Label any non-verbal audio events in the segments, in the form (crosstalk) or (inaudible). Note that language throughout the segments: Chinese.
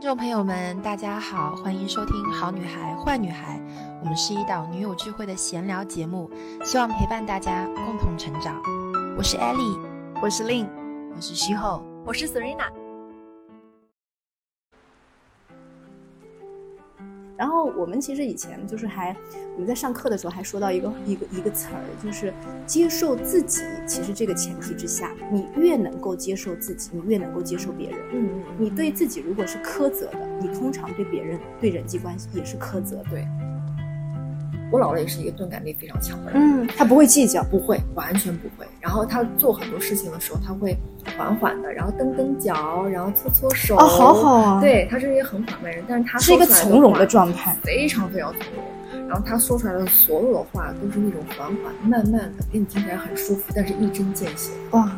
听众朋友们，大家好，欢迎收听《好女孩坏女孩》，我们是一档女友聚会的闲聊节目，希望陪伴大家共同成长。我是 Ellie，我是 Lin，我是徐后，我是 Serena。然后我们其实以前就是还我们在上课的时候还说到一个一个一个词儿，就是接受自己。其实这个前提之下，你越能够接受自己，你越能够接受别人。嗯嗯，你对自己如果是苛责的，你通常对别人对人际关系也是苛责。对。我姥姥也是一个钝感力非常强的人，嗯，她不会计较，不会，完全不会。然后她做很多事情的时候，她会缓缓的，然后蹬蹬脚，然后搓搓手。哦，好好啊。对，她是一个很缓慢人，但是她是一个从容的状态，非常非常从容。然后她说出来的所有的话都是那种缓缓、慢慢的，给你听起来很舒服，但是一针见血。哇。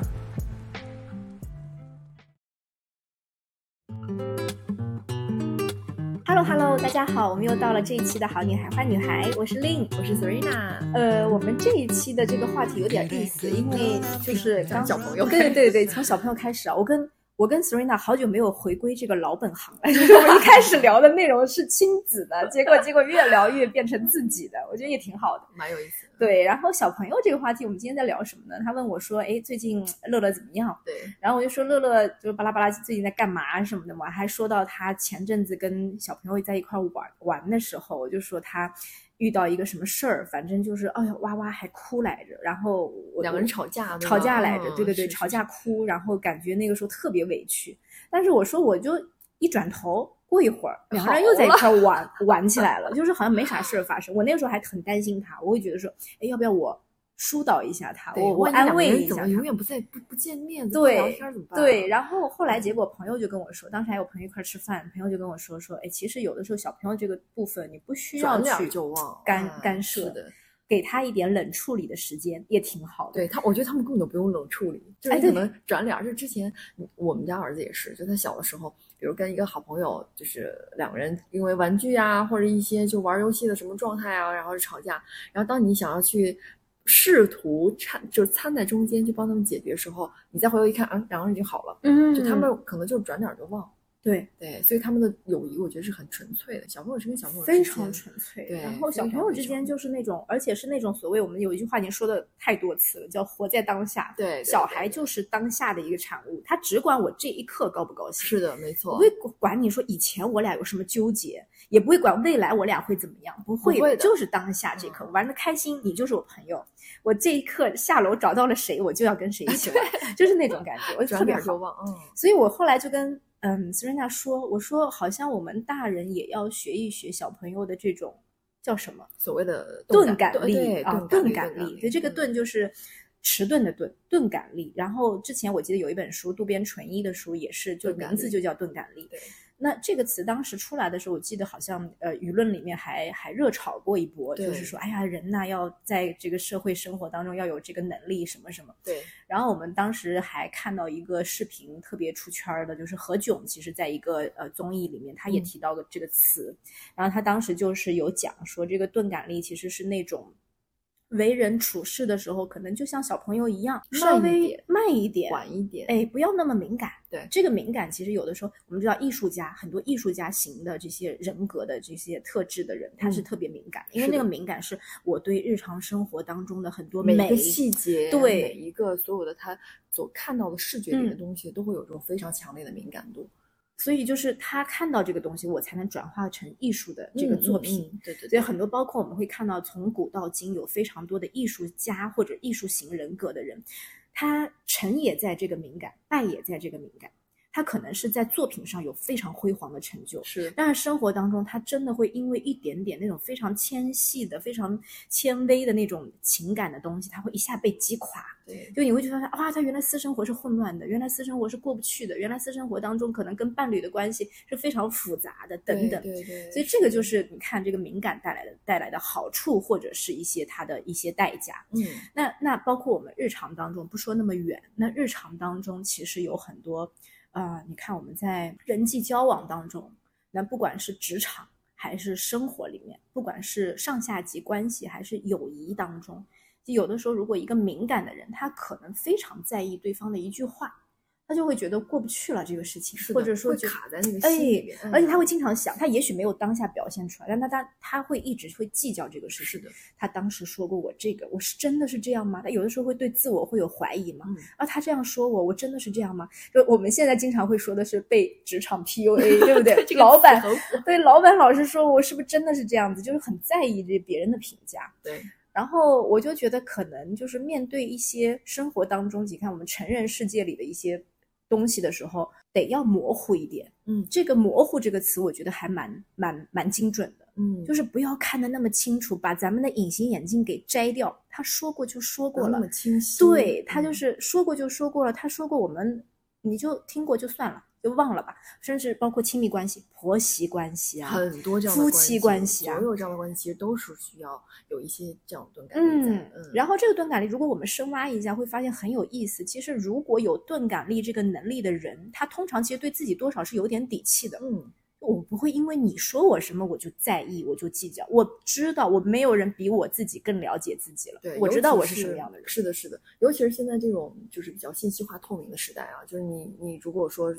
Hello，大家好，我们又到了这一期的好女孩坏女孩，我是 Lin，我是 Serena。呃，我们这一期的这个话题有点意思，因为就是刚小朋友，对对对，从小朋友开始啊，我跟。我跟 Serena 好久没有回归这个老本行了，(laughs) 就是我一开始聊的内容是亲子的，(laughs) 结果结果越聊越变成自己的，我觉得也挺好的，蛮有意思。对，然后小朋友这个话题，我们今天在聊什么呢？他问我说：“哎，最近乐乐怎么样？”对，然后我就说乐乐就是巴拉巴拉最近在干嘛什么的嘛，还说到他前阵子跟小朋友在一块玩玩的时候，我就说他。遇到一个什么事儿，反正就是哎呀哇哇还哭来着，然后两个人吵架，吵架来着，对对对，吵架哭，然后感觉那个时候特别委屈。但是我说我就一转头，过一会儿两个人又在一块玩玩起来了，就是好像没啥事儿发生。我那个时候还很担心他，我会觉得说，哎，要不要我？疏导一下他，我我安慰一下他。永远不在不不见面，对聊天怎么办？对，然后后来结果朋友就跟我说，当时还有朋友一块吃饭，朋友就跟我说说，哎，其实有的时候小朋友这个部分你不需要去干干涉的，给他一点冷处理的时间也挺好的。对他，我觉得他们根本就不用冷处理，就是可能转脸。就之前我们家儿子也是，就他小的时候，比如跟一个好朋友，就是两个人因为玩具啊或者一些就玩游戏的什么状态啊，然后吵架，然后当你想要去。试图掺就掺在中间去帮他们解决的时候，你再回头一看，啊，两个人已经好了。嗯，就他们可能就转脸就忘。对对，所以他们的友谊我觉得是很纯粹的。小朋友是跟小朋友非常纯粹。对，然后小朋友之间就是那种，而且是那种所谓我们有一句话已经说的太多次了，叫活在当下。对，小孩就是当下的一个产物，他只管我这一刻高不高兴。是的，没错。不会管你说以前我俩有什么纠结，也不会管未来我俩会怎么样，不会的，就是当下这一刻玩的开心，你就是我朋友。我这一刻下楼找到了谁，我就要跟谁一起玩，(laughs) 就是那种感觉，我特别好。嗯，所以我后来就跟嗯斯瑞娜说，我说好像我们大人也要学一学小朋友的这种叫什么所谓的钝感力啊，钝感力。对，这个钝就是迟钝的钝，钝感力。然后之前我记得有一本书，渡边淳一的书也是，就名字就叫钝感力。对。那这个词当时出来的时候，我记得好像呃舆论里面还还热炒过一波，就是说，哎呀，人呐要在这个社会生活当中要有这个能力什么什么。对。然后我们当时还看到一个视频特别出圈的，就是何炅，其实在一个呃综艺里面，他也提到了这个词。然后他当时就是有讲说，这个钝感力其实是那种。为人处事的时候，可能就像小朋友一样，稍微慢一点，缓一点，哎，不要那么敏感。对，这个敏感其实有的时候，我们知道艺术家很多艺术家型的这些人格的这些特质的人，他是特别敏感，因为那个敏感是我对日常生活当中的很多每个细节，对每一个所有的他所看到的视觉里的东西，都会有这种非常强烈的敏感度。所以就是他看到这个东西，我才能转化成艺术的这个作品。对对。所以很多包括我们会看到，从古到今有非常多的艺术家或者艺术型人格的人，他成也在这个敏感，败也在这个敏感。他可能是在作品上有非常辉煌的成就，是，但是生活当中他真的会因为一点点那种非常纤细的、非常纤微的那种情感的东西，他会一下被击垮。对，就你会觉得他啊，他原来私生活是混乱的，原来私生活是过不去的，原来私生活当中可能跟伴侣的关系是非常复杂的，等等。对对。所以这个就是你看这个敏感带来的带来的好处，或者是一些它的一些代价。嗯，那那包括我们日常当中不说那么远，那日常当中其实有很多。啊，你看我们在人际交往当中，那不管是职场还是生活里面，不管是上下级关系还是友谊当中，就有的时候，如果一个敏感的人，他可能非常在意对方的一句话，他就会觉得过不去了这个事情，或者说卡在那个心里面哎，而且他会嗯经常想，他也许没有当下表现出来，但他他他会一直会计较这个事情。是的，他当时说过我这个，我是真的是这样吗？他有的时候会对自我会有怀疑嘛。嗯啊，他这样说我，我真的是这样吗？就我们现在经常会说的是被职场 PUA，(laughs) 对不对？这个老板很对老板老是说我是不是真的是这样子，就是很在意这别人的评价。对，然后我就觉得，可能就是面对一些生活当中，你看我们成人世界里的一些东西的时候，得要模糊一点。嗯这个“模糊”这个词，我觉得还蛮蛮蛮精准的，嗯，就是不要看得那么清楚，把咱们的隐形眼镜给摘掉。他说过就说过了那么，清晰。对他就嗯是说过就说过了，他说过我们你就听过就算了，就忘了吧。甚至包括亲密关系、婆媳关系啊，很多这样的夫妻关系啊所有这样的关系其实都是需要有一些这样的钝感力在。嗯嗯，，然后这个钝感力，如果我们深挖一下，会发现很有意思。其实，如果有钝感力这个能力的人，他通常其实对自己多少是有点底气的。嗯，我不会因为你说我什么我就在意，我就计较。我知道我没有人比我自己更了解自己了。对，我知道我是什么样的人。是的，是的，尤其是现在这种就是比较信息化透明的时代啊，就是你你如果说。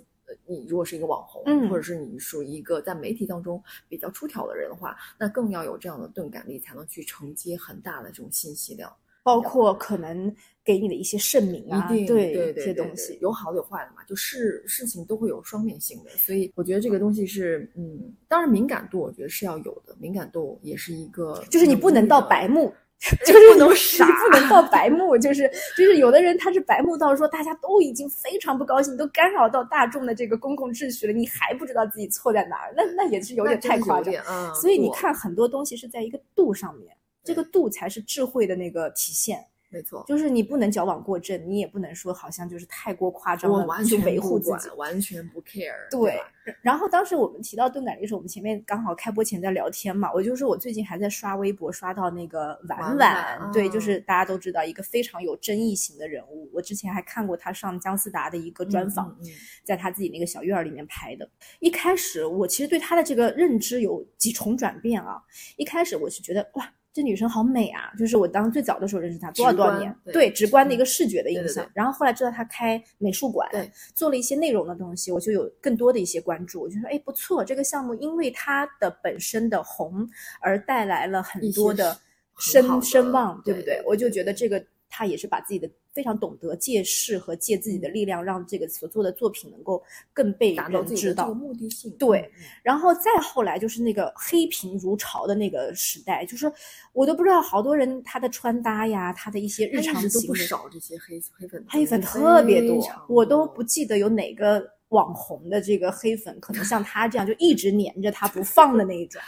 呃，你如果是一个网红，嗯或者是你属于一个在媒体当中比较出挑的人的话，那更要有这样的钝感力，才能去承接很大的这种信息量。包括可能给你的一些盛名啊，一定对对对对这些东西。有好的有坏的嘛，就事事情都会有双面性的，所以我觉得这个东西是，嗯，当然敏感度我觉得是要有的，敏感度也是一个，就是你不能到白目，目，(laughs) 就是不能你傻不能到白目，就是就是有的人他是白目到说大家都已经非常不高兴，都干扰到大众的这个公共秩序了，你还不知道自己错在哪儿，那那也是有点太夸张。嗯，所以你，看很多东西是在一个度上面，这个度才是智慧的那个体现。没错，就是你不能矫枉过正，你也不能说好像就是太过夸张了完去全维护自己。完全不 care，对吧，然后当时我们提到钝感力的时候，我们前面刚好开播前在聊天嘛，我就说我最近还在刷微博，刷到那个婉婉对，嗯就是大家都知道一个非常有争议型的人物。我之前还看过他上姜思达的一个专访，嗯嗯嗯在他自己那个小院儿里面拍的。一开始我其实对他的这个认知有几重转变啊，一开始我是觉得哇。这女生好美啊！就是我当最早的时候认识她，多少多少年，对对直观的一个嗯视觉的印象。然后后来知道她开美术馆，对，做了一些内容的东西，我就有更多的一些关注。我就说，哎，不错，这个项目因为它的本身的红而带来了很多的声声望，对不对对我就觉得这个他也是把自己的非常懂得借势和借自己的力量，让这个所做的作品能够更被达到人知道自己的。目的性，对然后再后来就是那个黑屏如潮的那个时代，就是我都不知道好多人他的穿搭呀，他的一些日他一直都不少这些黑黑粉，黑粉特别多，我都不记得有哪个网红的这个黑粉可能像他这样就一直黏着他不放的那一种。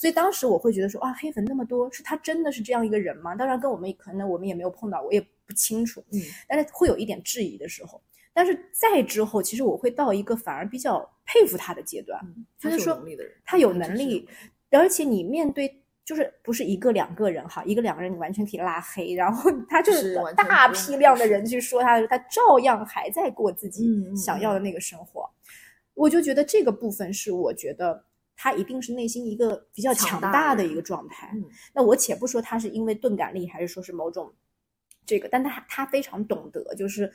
所以当时我会觉得说啊，黑粉那么多，是他真的是这样一个人吗？当然跟我们可能我们也没有碰到，我也不清楚。嗯，但是会有一点质疑的时候。但是再之后，其实我会到一个反而比较佩服他的阶段，就是说他有能力而且你面对就是不是一个两个人哈，一个两个人你完全可以拉黑，然后他就是大批量的人去说他，他照样还在过自己想要的那个生活。我就觉得这个部分是我觉得他一定是内心一个比较强强大的一个状态。嗯那我且不说他是因为钝感力，还是说是某种这个，但他他非常懂得，就是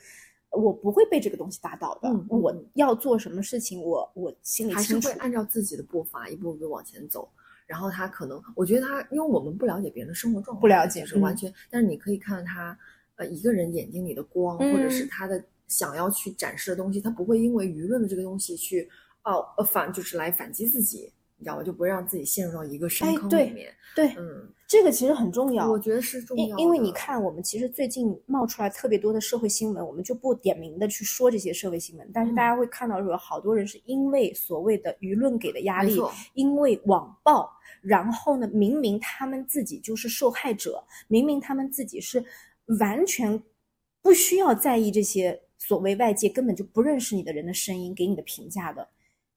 我不会被这个东西打倒的。我嗯要做什么事情，我我心里还是会。按照自己的步伐一步一步往前走。然后他可能，我觉得他，因为我们不了解别人的生活状况，不了解是完全。但是你可以看到他，呃，一个人眼睛里的光，或者是嗯他的想要去展示的东西，他不会因为舆论的这个东西去，哦，呃，反就是来反击自己，你知道吗？就不会让自己陷入到一个深坑里面。对，嗯，这个其实很重要。我觉得是重要，因因为你看，我们其实最近冒出来特别多的社会新闻，我们就不点名的去说这些社会新闻，但是大嗯家会看到说，有好多人是因为所谓的舆论给的压力，因为网暴，然后呢，明明他们自己就是受害者，明明他们自己是完全不需要在意这些所谓外界根本就不认识你的人的声音给你的评价的，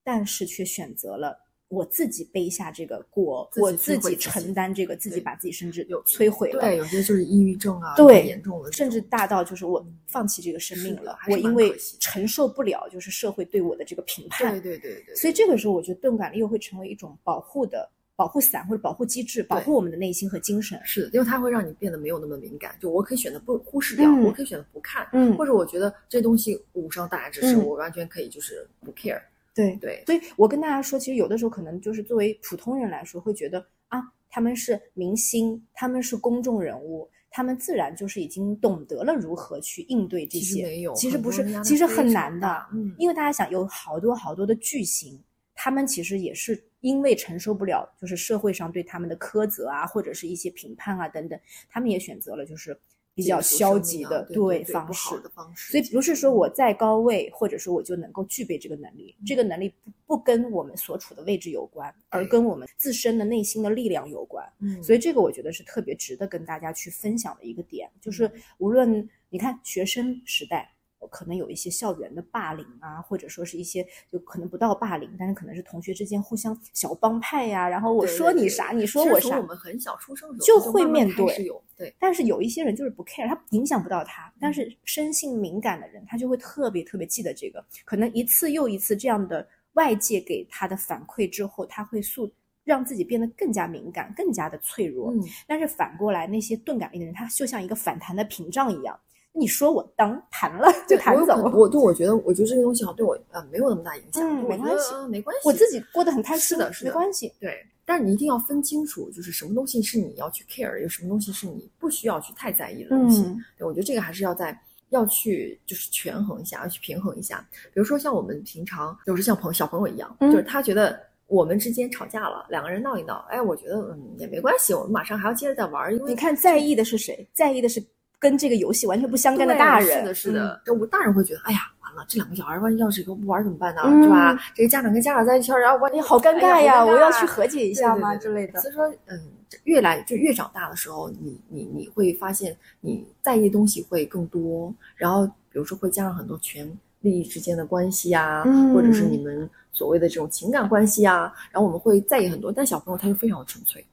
但是却选择了。我自己背下这个锅，我自己承担这个，自己把自己甚至有摧毁了。对，有些就是抑郁症啊，对很严重的，甚至大到就是我嗯放弃这个生命了，我因为承受不了就是社会对我的这个评判，对对对对，所以这个时候我觉得钝感力又会成为一种保护的保护伞或者保护机制，保护我们的内心和精神。是的，因为它会让你变得没有那么敏感。就我可以选择不忽视掉，嗯我可以选择不看，嗯或者我觉得这东西无伤大雅之事，嗯我完全可以就是不 care。对对，所以我跟大家说，其实有的时候可能就是作为普通人来说，会觉得啊，他们是明星，他们是公众人物，他们自然就是已经懂得了如何去应对这其实些。没有，其实不是其实很难的。嗯，因为大家想，有好多好多的巨星，他们其实也是因为承受不了，就是社会上对他们的苛责啊，或者是一些评判啊等等，他们也选择了就是比较消极的对对方式。的方式。所以不是说我在高位，或者说我就能够具备这个能力，这个能力不不跟我们所处的位置有关，而跟我们自身的内心的力量有关。嗯，所以这个我觉得是特别值得跟大家去分享的一个点，嗯就是无论你看学生时代。可能有一些校园的霸凌啊，或者说是一些就可能不到霸凌，但是可能是同学之间互相小帮派呀、然后我对对对说你啥，你说我啥，从我们很小出生的时就候慢慢会面对对。但是有一些人就是不 care，他影响不到他，嗯但是生性敏感的人，他就会特别特别记得这个，可能一次又一次这样的外界给他的反馈之后，他会速让自己变得更加敏感，更加的脆弱。嗯，但是反过来，那些钝感力的人，他就像一个反弹的屏障一样，你说我当弹了就对弹走了。我对我觉得，我觉得这个东西好像对我呃没有那么大影响，没关系呃没关系，我自己过得很开心，是的是的没关系。对，但是你一定要分清楚，就是什么东西是你要去 care，有什么东西是你不需要去太在意的东西。嗯对，我觉得这个还是要在要去就是权衡一下，要去平衡一下。比如说像我们平常就是像朋小朋友一样，嗯就是他觉得我们之间吵架了，两个人闹一闹，哎，我觉得嗯也没关系，我们马上还要接着再玩儿，因为你看，在意的是谁？在意的是跟这个游戏完全不相干的大人。是的，是的。这我大人会觉得，哎呀，完了，这两个小孩万一要是以后不玩怎么办呢？嗯是吧？这个家长跟家长在一起，然后万嗯，一哎，好尴尬哎呀！我要去和解一一下吗之类的。所以说，嗯，越来就越长大的时候，你你你会发现你在意的东西会更多，然后比如说会加上很多权利益之间的关系啊，嗯或者是你们所谓的这种情感关系啊，然后我们会在意很多。但小朋友他就非常的纯粹，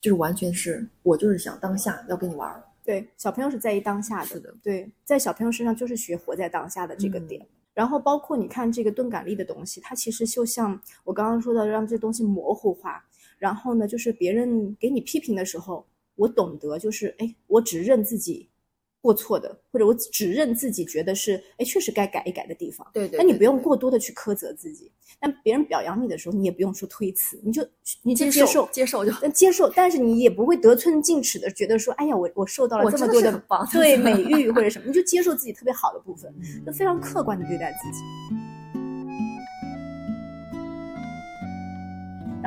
就是完全是我就是想当下要跟你玩儿，对，小朋友是在意当下的，是的对，在小朋友身上就是学活在当下的这个点。然后包括你看这个钝感力的东西，它其实就像我刚刚说的，让这东西模糊化。然后呢，就是别人给你批评的时候，我懂得就是，哎，我只认自己过错的，或者我只认自己觉得是，哎，确实该改一改的地方。对对那你不用过多的去苛责自己。但别人表扬你的时候，你也不用说推辞，你就你就接接受接受就但接受，但是你也不会得寸进尺的觉得说，哎呀，我我受到了这么多的对美誉或者什么，你就接受自己特别好的部分，(laughs) 嗯就非常客观的对待自己。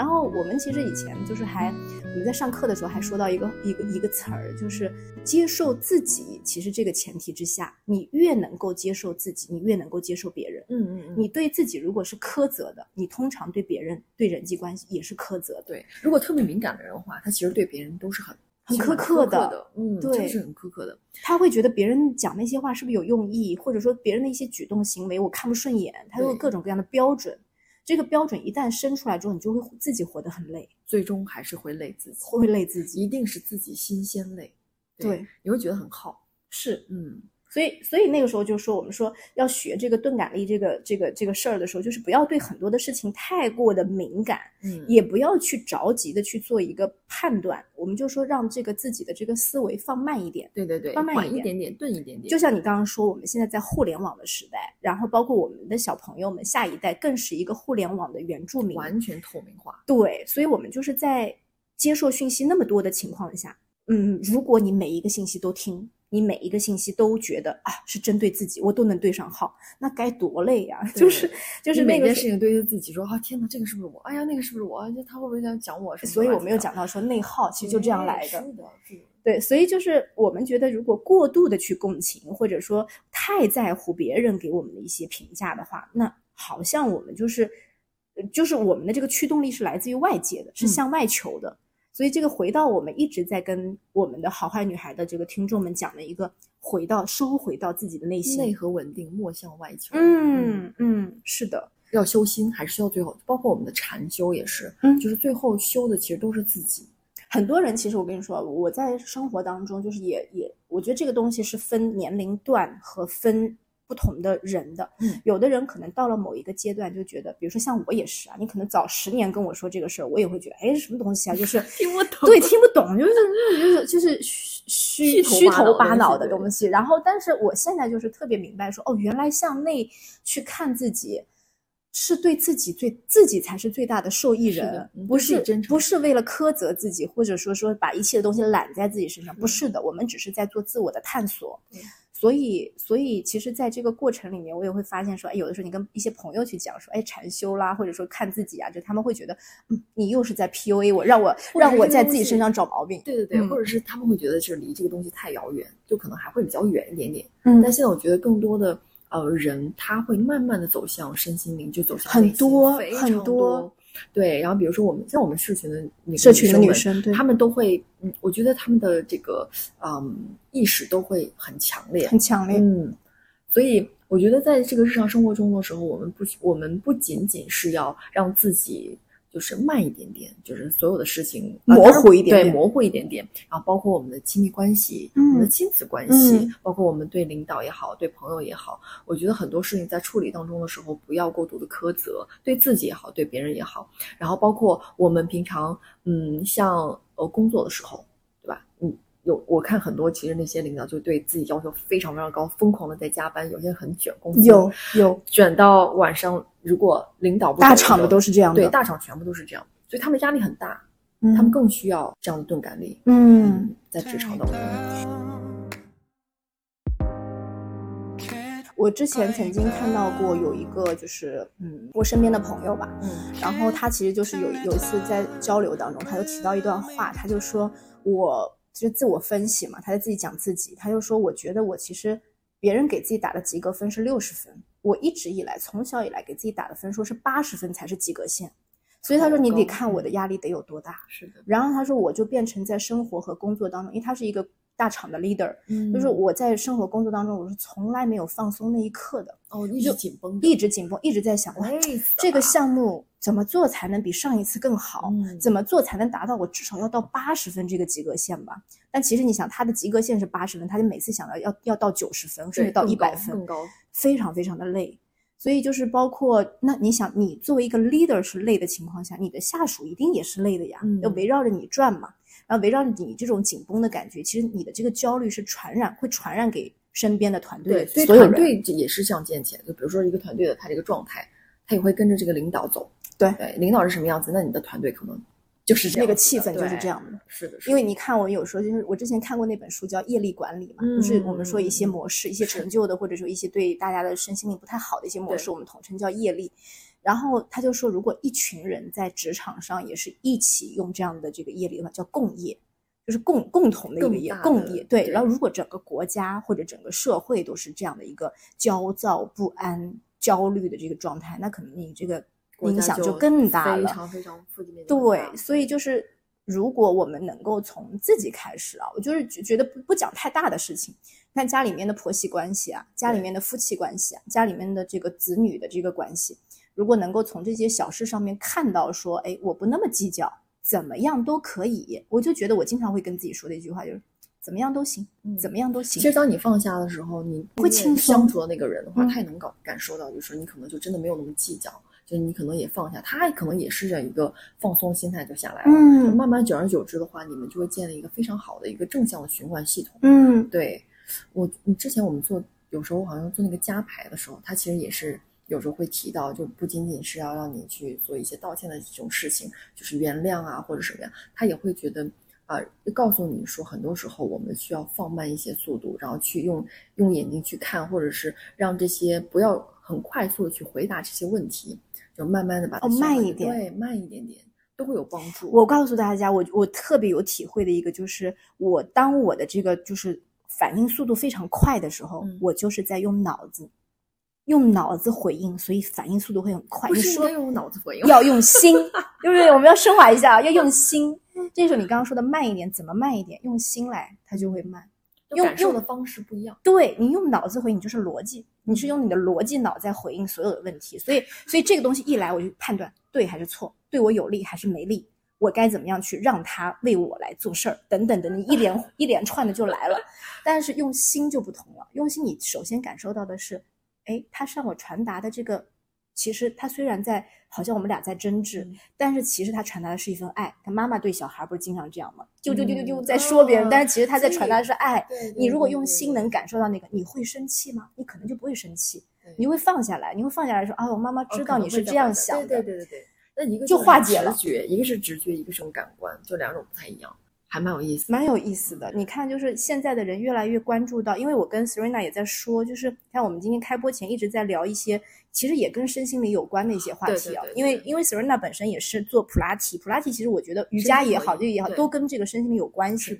然后我们其实以前就是还我们在上课的时候还说到一个一个一个词儿，就是接受自己。其实这个前提之下，你越能够接受自己，你越能够接受别人。嗯嗯嗯，你对自己如果是苛责的，你通常对别人对人际关系也是苛责的。对，如果特别敏感的人的话，他其实对别人都是很很苛刻的的，嗯，对是很苛刻的。他会觉得别人讲那些话是不是有用意，或者说别人的一些举动行为我看不顺眼，他有各种各样的标准。这个标准一旦生出来之后，你就会自己活得很累，最终还是会累自己，会累自己。一定是自己新鲜累，对，你会觉得很耗，是，嗯，所以所以那个时候就说，我们说要学这个钝感力这个这个这个事儿的时候，就是不要对很多的事情太过的敏感，嗯也不要去着急的去做一个判断。我们就说让这个自己的这个思维放慢一点。对对对，放慢一点点点，顿一点点，就像你刚刚说，我们现在在互联网的时代，然后包括我们的小朋友们，下一代更是一个互联网的原住民。完全透明化，对，所以我们就是在接受讯息那么多的情况下，嗯，如果你每一个信息都听，你每一个信息都觉得啊是针对自己，我都能对上号，那该多累呀！对就是就是每件事情对着自己说啊，天哪，这个是不是我？哎呀，那个是不是我？哎呀他会不会想讲我什么？所以我没有讲到说内耗其实就这样来的。是的，是的，对，所以就是我们觉得，如果过度的去共情，或者说太在乎别人给我们的一些评价的话，那好像我们就是，呃就是我们的这个驱动力是来自于外界的，是嗯向外求的。所以这个回到我们一直在跟我们的好坏女孩的这个听众们讲的一个，回到收回到自己的内心。内核稳定，莫向外求。嗯嗯，是的，要修心，还是需要最后，包括我们的禅修也是，嗯就是最后修的其实都是自己。很多人其实我跟你说，我在生活当中就是也也，我觉得这个东西是分年龄段和分不同的人的。嗯，有的人可能到了某一个阶段就觉得，比如说像我也是啊，你可能早十年跟我说这个事儿，我也会觉得，哎，什么东西啊，就是 (laughs) 听不懂，对，听不懂，就是就是 (laughs) 就是虚虚头巴脑的东西。然后，但是我现在就是特别明白说，哦，原来向内去看自己。是对自己最自己才是最大的受益人，不是不是为了苛责自己，或者说说把一切的东西揽在自己身上，不是的，我们只是在做自我的探索。所以，所以其实，在这个过程里面，我也会发现说，哎，有的时候你跟一些朋友去讲说，哎，禅修啦，或者说看自己啊，就他们会觉得，嗯，你又是在 PUA 我，让我让我在自己身上找毛病。对对对，或者是他们会觉得是离这个东西太遥远，就可能还会比较远一点点。嗯，但现在我觉得更多的。呃，人他会慢慢的走向身心灵，就走向很多很多，对。然后比如说我们像我们社群的女社群的女生，对，她们都会，嗯，我觉得她们的这个嗯意识都会很强烈，很强烈，嗯。所以我觉得在这个日常生活中的时候，我们不，我们不仅仅是要让自己。就是慢一点点，就是所有的事情模糊一点，对，模糊一点点。然后包括我们的亲密关系，我们的亲子关系，包括我们对领导也好，对朋友也好，我觉得很多事情在处理当中的时候，不要过度的苛责，对自己也好，对别人也好。然后包括我们平常，嗯，像呃工作的时候。有我看很多，其实那些领导就对自己要求非常非常高，疯狂的在加班，有些很卷工资，有有卷到晚上。如果领导大厂的都是这样的，对，大厂全部都是这样，所以他们压力很大，他们更需要这样的钝感力。嗯，在职场当中，我之前曾经看到过有一个，就是嗯，我身边的朋友吧，嗯，然后他其实就是有有一次在交流当中，他就提到一段话，他就说我。就是自我分析嘛，他在自己讲自己，他就说：“我觉得我其实别人给自己打的及格分是六十分，我一直以来从小以来给自己打的分数是八十分才是及格线，所以他说你得看我的压力得有多大。”是的。然后他说我就变成在生活和工作当中，因为他是一个大厂的 leader，就是我在生活工作当中我是从来没有放松那一刻的。哦，一直紧绷，一直紧绷，一直在想，这个项目怎么做才能比上一次更好？怎么做才能达到我至少要到八十分这个及格线吧？但其实你想，他的及格线是八十分，他就每次想到要要到九十分，甚至到一百分，更高，非常非常的累。所以就是包括那你想，你作为一个 leader 是累的情况下，你的下属一定也是累的呀，要围绕着你转嘛。然后围绕着你这种紧绷的感觉，其实你的这个焦虑是传染，会传染给。身边的团队，所以团队也是这样建起来。就比如说一个团队的他这个状态，他也会跟着这个领导走。对对，领导是什么样子，那你的团队可能就是这样那个气氛就是这样的。是的，因为你看，我有时候就是我之前看过那本书叫《业力管理》嘛，就是我们说一些模式、一些成就的，或者说一些对大家的身心灵不太好的一些模式，我们统称叫业力。然后他就说，如果一群人在职场上也是一起用这样的这个业力的话，叫共业。就是共共同的一个业共业对，然后如果整个国家或者整个社会都是这样的一个焦躁不安、焦虑的这个状态，那可能你这个影响就更大了，非常非常负面。对，所以就是如果我们能够从自己开始啊，我就是觉得不不讲太大的事情，看家里面的婆媳关系啊，家里面的夫妻关系啊，家里面的这个子女的这个关系，如果能够从这些小事上面看到说，哎，我不那么计较。怎么样都可以，我就觉得我经常会跟自己说的一句话就是，怎么样都行，怎么样都行。其实当你放下的时候，你会轻松。相处的那个人的话，他也能感感受到，就是你可能就真的没有那么计较，就你可能也放下，他可能也是这一个放松心态就下来了。嗯，慢慢久而久之的话，你们就会建立一个非常好的一个正向的循环系统。嗯，对我，你之前我们做有时候好像做那个加牌的时候，他其实也是。有时候会提到，就不仅仅是要让你去做一些道歉的这种事情，就是原谅啊或者什么样，他也会觉得啊，告诉你说，很多时候我们需要放慢一些速度，然后去用用眼睛去看，或者是让这些不要很快速的去回答这些问题，就慢慢的把它慢一点，对，慢一点点都会有帮助。我告诉大家，我我特别有体会的一个就是，我当我的这个就是反应速度非常快的时候，我就是在用脑子。用脑子回应，所以反应速度会很快。不是说用脑子回应，要用心，(laughs) 对不对？我们要升华一下，要用心。这时候你刚刚说的慢一点，怎么慢一点？用心来，它就会慢。用感受的方式不一样。对你用脑子回应，就是逻辑，你是用你的逻辑脑在回应所有的问题。所以，所以这个东西一来，我就判断对还是错，对我有利还是没利，我该怎么样去让他为我来做事儿，等等等，等一连 (laughs) 一连串的就来了。但是用心就不同了，用心你首先感受到的是。哎，他向我传达的这个，其实他虽然在好像我们俩在争执，但是其实他传达的是一份爱。他妈妈对小孩不是经常这样吗？就就就就就在说别人，但是其实他在传达的是爱。你如果用心能感受到那个，你会生气吗？你可能就不会生气，你会放下来，你会放下来说啊，我妈妈知道你是这样想的，对对对对。那一个就化解了，直觉一个是直觉，一个是感官，就两种不太一样。还蛮有意思，蛮有意思的。你看，就是现在的人越来越关注到，因为我跟 Serena 也在说，就是像我们今天开播前一直在聊一些，其实也跟身心灵有关的一些话题啊。因为因为 Serena 本身也是做普拉提，普拉提其实我觉得瑜伽也好，这个也好，都跟这个身心灵有关系。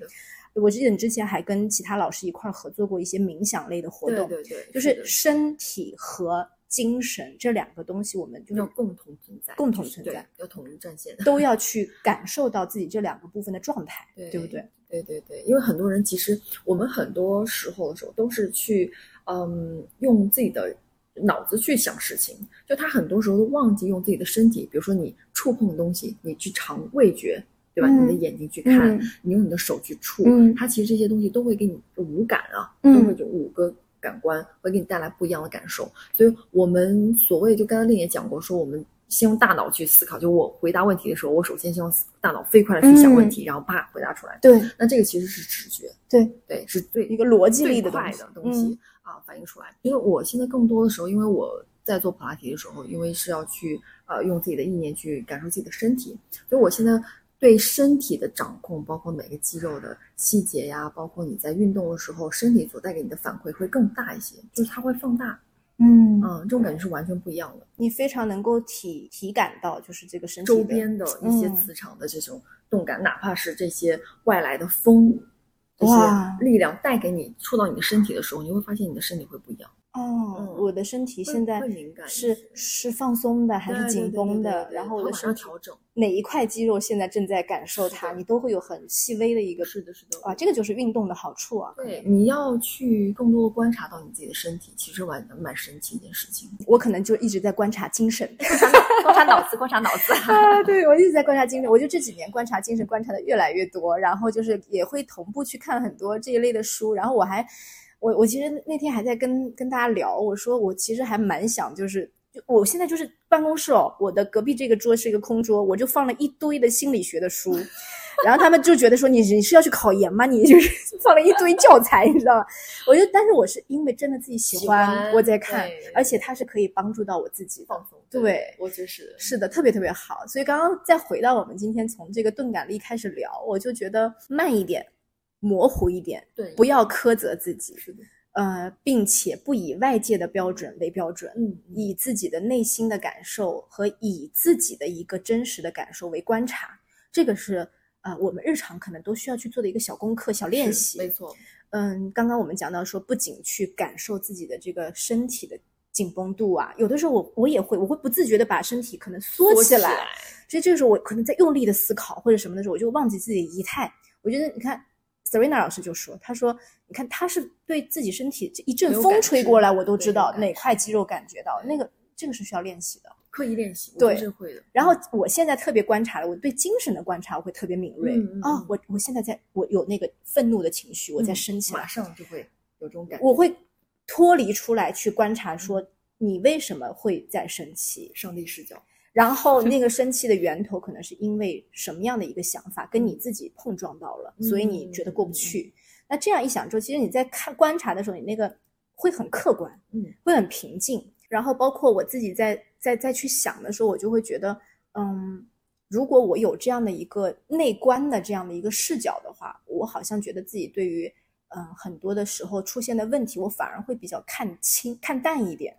我记得你之前还跟其他老师一块合作过一些冥想类的活动，对对，就是身体和。精神这两个东西，我们就要共同存在，共同存在，要统一战线，都要去感受到自己这两个部分的状态，对不对？对对对，因为很多人其实我们很多时候的时候都是去嗯用自己的脑子去想事情，就他很多时候都忘记用自己的身体，比如说你触碰的东西，你去尝味觉，对吧？你的眼睛去看，你用你的手去触，它其实这些东西都会给你五感啊，都会就五个。感官会给你带来不一样的感受，所以我们所谓就刚才令也讲过，说我们先用大脑去思考，就我回答问题的时候，我首先先用大脑飞快的去想问题，然后啪回答出来。对，那这个其实是直觉，对对，是最一个逻辑力的东西啊，反映出来。因为我现在更多的时候，因为我在做普拉提的时候，因为是要去呃用自己的意念去感受自己的身体，所以我现在。对身体的掌控，包括每个肌肉的细节呀，包括你在运动的时候，身体所带给你的反馈会更大一些，就是它会放大。嗯嗯，这种感觉是完全不一样的。你非常能够体体感到，就是这个身体周边的一些磁场的这种动感，哪怕是这些外来的风，这些力量带给你触到你的身体的时候，你会发现你的身体会不一样。哦，我的身体现在是是放松的还是紧绷的？然后我的身体哪一块肌肉现在正在感受它？你都会有很细微的一个是的，是的啊，这个就是运动的好处啊。对，你要去更多的观察到你自己的身体，其实蛮蛮神奇一件事情。我可能就一直在观察精神，(laughs) 观察脑子，观察脑子 (laughs) 啊。对，我一直在观察精神，我就这几年观察精神观察的越来越多，然后就是也会同步去看很多这一类的书，然后我还。我我其实那天还在跟跟大家聊，我说我其实还蛮想，就是就我现在就是办公室哦，我的隔壁这个桌是一个空桌，我就放了一堆的心理学的书，(laughs) 然后他们就觉得说你你是要去考研吗？你就是 (laughs) 放了一堆教材，你知道吗？我就但是我是因为真的自己喜欢我在看，而且它是可以帮助到我自己放松。对，我就是是的，特别特别好。所以刚刚再回到我们今天从这个钝感力开始聊，我就觉得慢一点。模糊一点，对，不要苛责自己，是的，呃，并且不以外界的标准为标准，嗯，以自己的内心的感受和以自己的一个真实的感受为观察，这个是呃我们日常可能都需要去做的一个小功课、小练习，没错，嗯，刚刚我们讲到说，不仅去感受自己的这个身体的紧绷度啊，有的时候我我也会，我会不自觉的把身体可能缩起来，所以这个时候我可能在用力的思考或者什么的时候，我就忘记自己的仪态，我觉得你看。Serena 老师就说：“他说，你看，他是对自己身体这一阵风吹过来，我都知道哪块肌肉感觉到。那个，这个是需要练习的，刻意练习，对，是会的。然后我现在特别观察的，我对精神的观察，我会特别敏锐啊。我我现在在我有那个愤怒的情绪，我在生气，马上就会有这种感觉。我会脱离出来去观察，说你为什么会在生气？上帝视角。”然后 (laughs) 那个生气的源头可能是因为什么样的一个想法跟你自己碰撞到了，所以你觉得过不去。那这样一想之后，其实你在看观察的时候，你那个会很客观，嗯，会很平静。然后包括我自己在在再去想的时候，我就会觉得，嗯，如果我有这样的一个内观的这样的一个视角的话，我好像觉得自己对于嗯很多的时候出现的问题，我反而会比较看清看淡一点，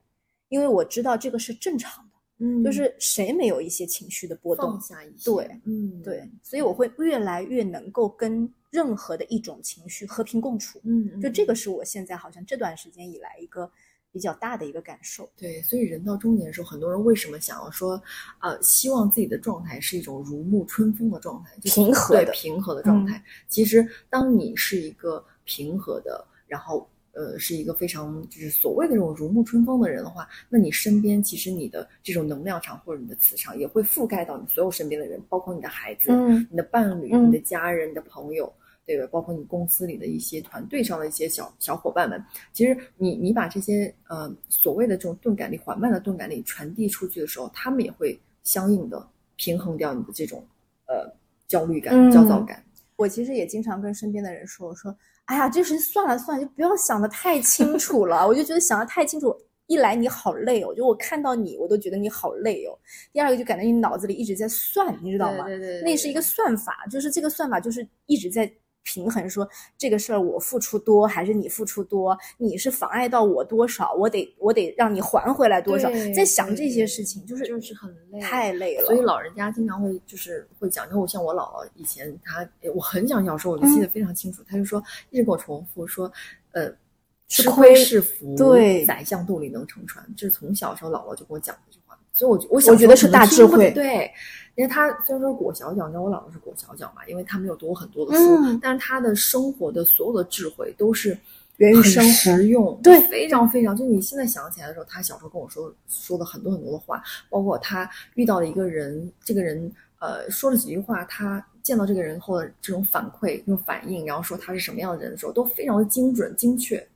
因为我知道这个是正常的。嗯，就是谁没有一些情绪的波动？放下一些，对，嗯，对，所以我会越来越能够跟任何的一种情绪和平共处。嗯，就这个是我现在好像这段时间以来一个比较大的一个感受。对，所以人到中年的时候，很多人为什么想要说，呃，希望自己的状态是一种如沐春风的状态，平和的平和的状态。其实，当你是一个平和的，然后。呃，是一个非常就是所谓的这种如沐春风的人的话，那你身边其实你的这种能量场或者你的磁场也会覆盖到你所有身边的人，包括你的孩子、嗯、你的伴侣、你的家人、你的朋友，对吧？包括你公司里的一些团队上的一些小小伙伴们，其实你你把这些呃所谓的这种钝感力、缓慢的钝感力传递出去的时候，他们也会相应的平衡掉你的这种呃焦虑感、焦躁感。我其实也经常跟身边的人说，我说，哎呀，这事算了算了，就不要想的太清楚了。我就觉得想的太清楚，一来你好累哦，就我看到你，我都觉得你好累哦。第二个就感觉你脑子里一直在算，你知道吗？对对对，那是一个算法，就是这个算法就是一直在。平衡说这个事儿我付出多还是你付出多？你是妨碍到我多少？我得我得让你还回来多少？在想这些事情，就是就是很累，太累了。所以老人家经常会就是会讲，就像我姥姥以前，她我很小小时候我就记得非常清楚，她就说一直给我重复说，呃，吃亏是福，对，宰相肚里能撑船，这是从小时候姥姥就跟我讲这句话，所以我我我觉得是大智慧，对。因为他虽然说裹小脚，你知道我姥姥是裹小脚嘛，因为他没有读很多的书，但是他的生活的所有的智慧都是源于生实用，对，非常非常。就你现在想起来的时候，他小时候跟我说说的很多很多的话，包括他遇到了一个人，这个人呃说了几句话，他见到这个人后的这种反馈、这种反应，然后说他是什么样的人的时候，都非常的精准精确。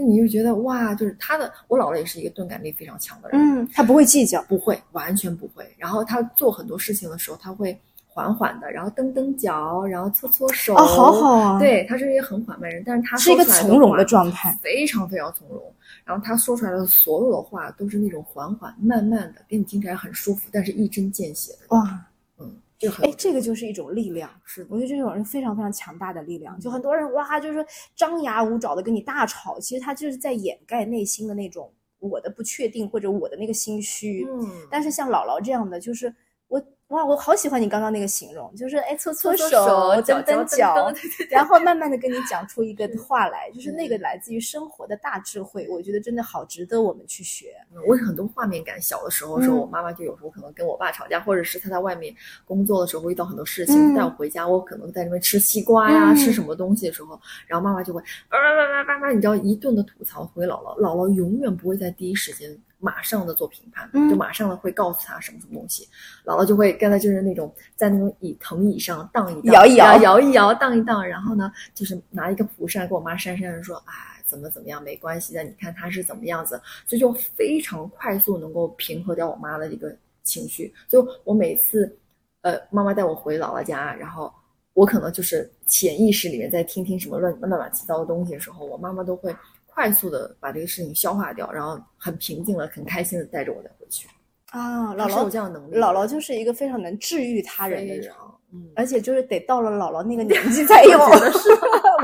那你就觉得哇，就是他的，我姥姥也是一个钝感力非常强的人，嗯，他不会计较，不会，完全不会。然后他做很多事情的时候，他会缓缓的，然后蹬蹬脚，然后搓搓手，哦，好好啊。对他是一个很缓慢人，但是他是一个从容的状态，非常非常从容。然后他说出来的所有的话都是那种缓缓慢慢的，给你听起来很舒服，但是一针见血的。哇。哎，这个就是一种力量，是我觉得这种人非常非常强大的力量。就很多人哇，就是张牙舞爪的跟你大吵，其实他就是在掩盖内心的那种我的不确定或者我的那个心虚。嗯，但是像姥姥这样的，就是我。哇，我好喜欢你刚刚那个形容，就是哎，搓搓手，蹬蹬脚，(laughs) 然后慢慢的跟你讲出一个话来，就是那个来自于生活的大智慧，我觉得真的好值得我们去学。我有很多画面感，小的时候时候，我妈妈就有时候可能跟我爸吵架，或者是他在外面工作的时候遇到很多事情，带我回家，我可能在那边吃西瓜呀，吃什么东西的时候，然后妈妈就会叭叭叭叭叭，你知道一顿的吐槽回姥姥，姥姥永远不会在第一时间。马上的做评判，就马上的会告诉他什么什么东西，姥姥就会刚才就是那种在那种椅藤椅上荡一荡，摇一摇，摇一摇，荡一荡，然后呢，就是拿一个蒲扇给我妈扇扇，说，哎，怎么怎么样，没关系的，你看他是怎么样子，所以就非常快速能够平和掉我妈的一个情绪。就我每次，呃，妈妈带我回姥姥家，然后我可能就是潜意识里面在听听什么乱乱七八糟的东西的时候，我妈妈都会。快速的把这个事情消化掉，然后很平静了，很开心的带着我再回去。啊，姥姥有这样的能力。姥姥就是一个非常能治愈他人的人，嗯，而且就是得到了姥姥那个年纪 (laughs) 才有 (laughs) 的是，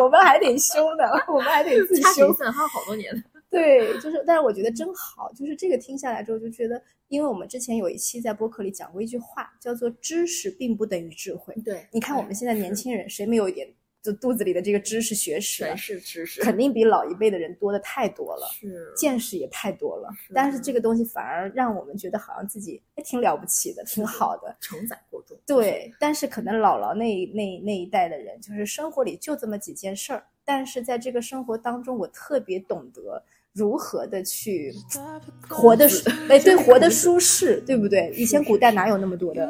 我们还得修呢，我们还得自修，还有好多年。(laughs) 对，就是，但是我觉得真好，就是这个听下来之后就觉得，因为我们之前有一期在播客里讲过一句话，叫做“知识并不等于智慧”。对，你看我们现在年轻人，谁没有一点？就肚子里的这个知识学识，全是知识，肯定比老一辈的人多的太多了，是见识也太多了。但是这个东西反而让我们觉得好像自己还挺了不起的，挺好的，承载过重。对，但是可能姥姥那那那一代的人，就是生活里就这么几件事儿，但是在这个生活当中，我特别懂得。如何的去 (laughs) 活的，(laughs) 哎，对，活的舒适，对不对？以前古代哪有那么多的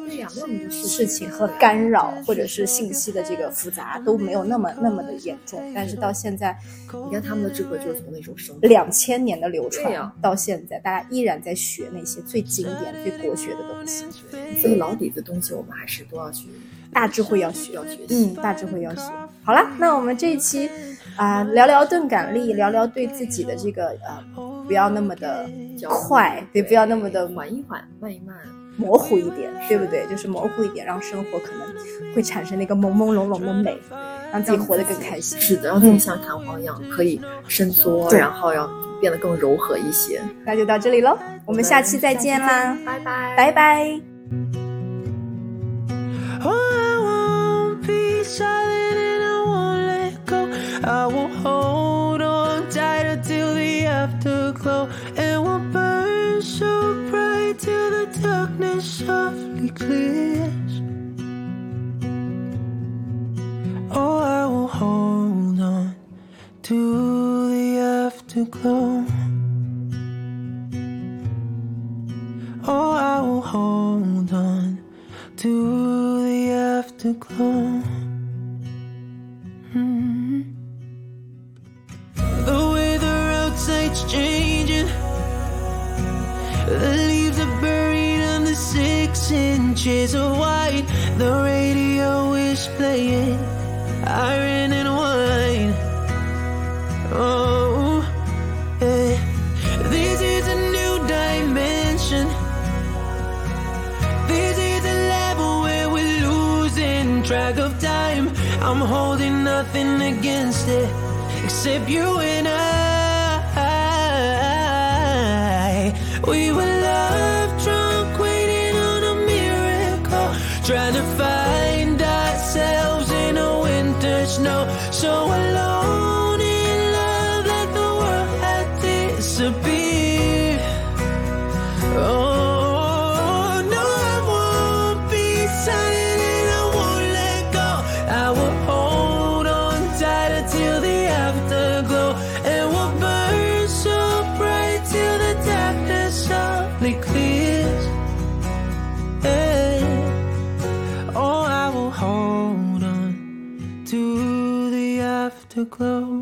事情和干扰，或者是信息的这个复杂都没有那么那么的严重。但是到现在，你看他们的智慧就是从那种生两千年的流传到现在，大家依然在学那些最经典、最国学的东西。所以老底的东西，我们还是都要去大智慧要学，要学习。嗯，大智慧要学。好了，那我们这一期。啊，聊聊钝感力，聊聊对自己的这个呃，不要那么的快，对，不要那么的缓一缓，慢一慢，模糊一点，对不对？就是模糊一点，让生活可能会产生那个朦朦胧胧的美，让自己活得更开心。是的，让自己像弹簧一样可以伸缩，然后要变得更柔和一些。那就到这里喽，我们下期再见啦，拜拜，拜拜。Softly clears Oh, I will hold on to the afterglow snow. So alone glow.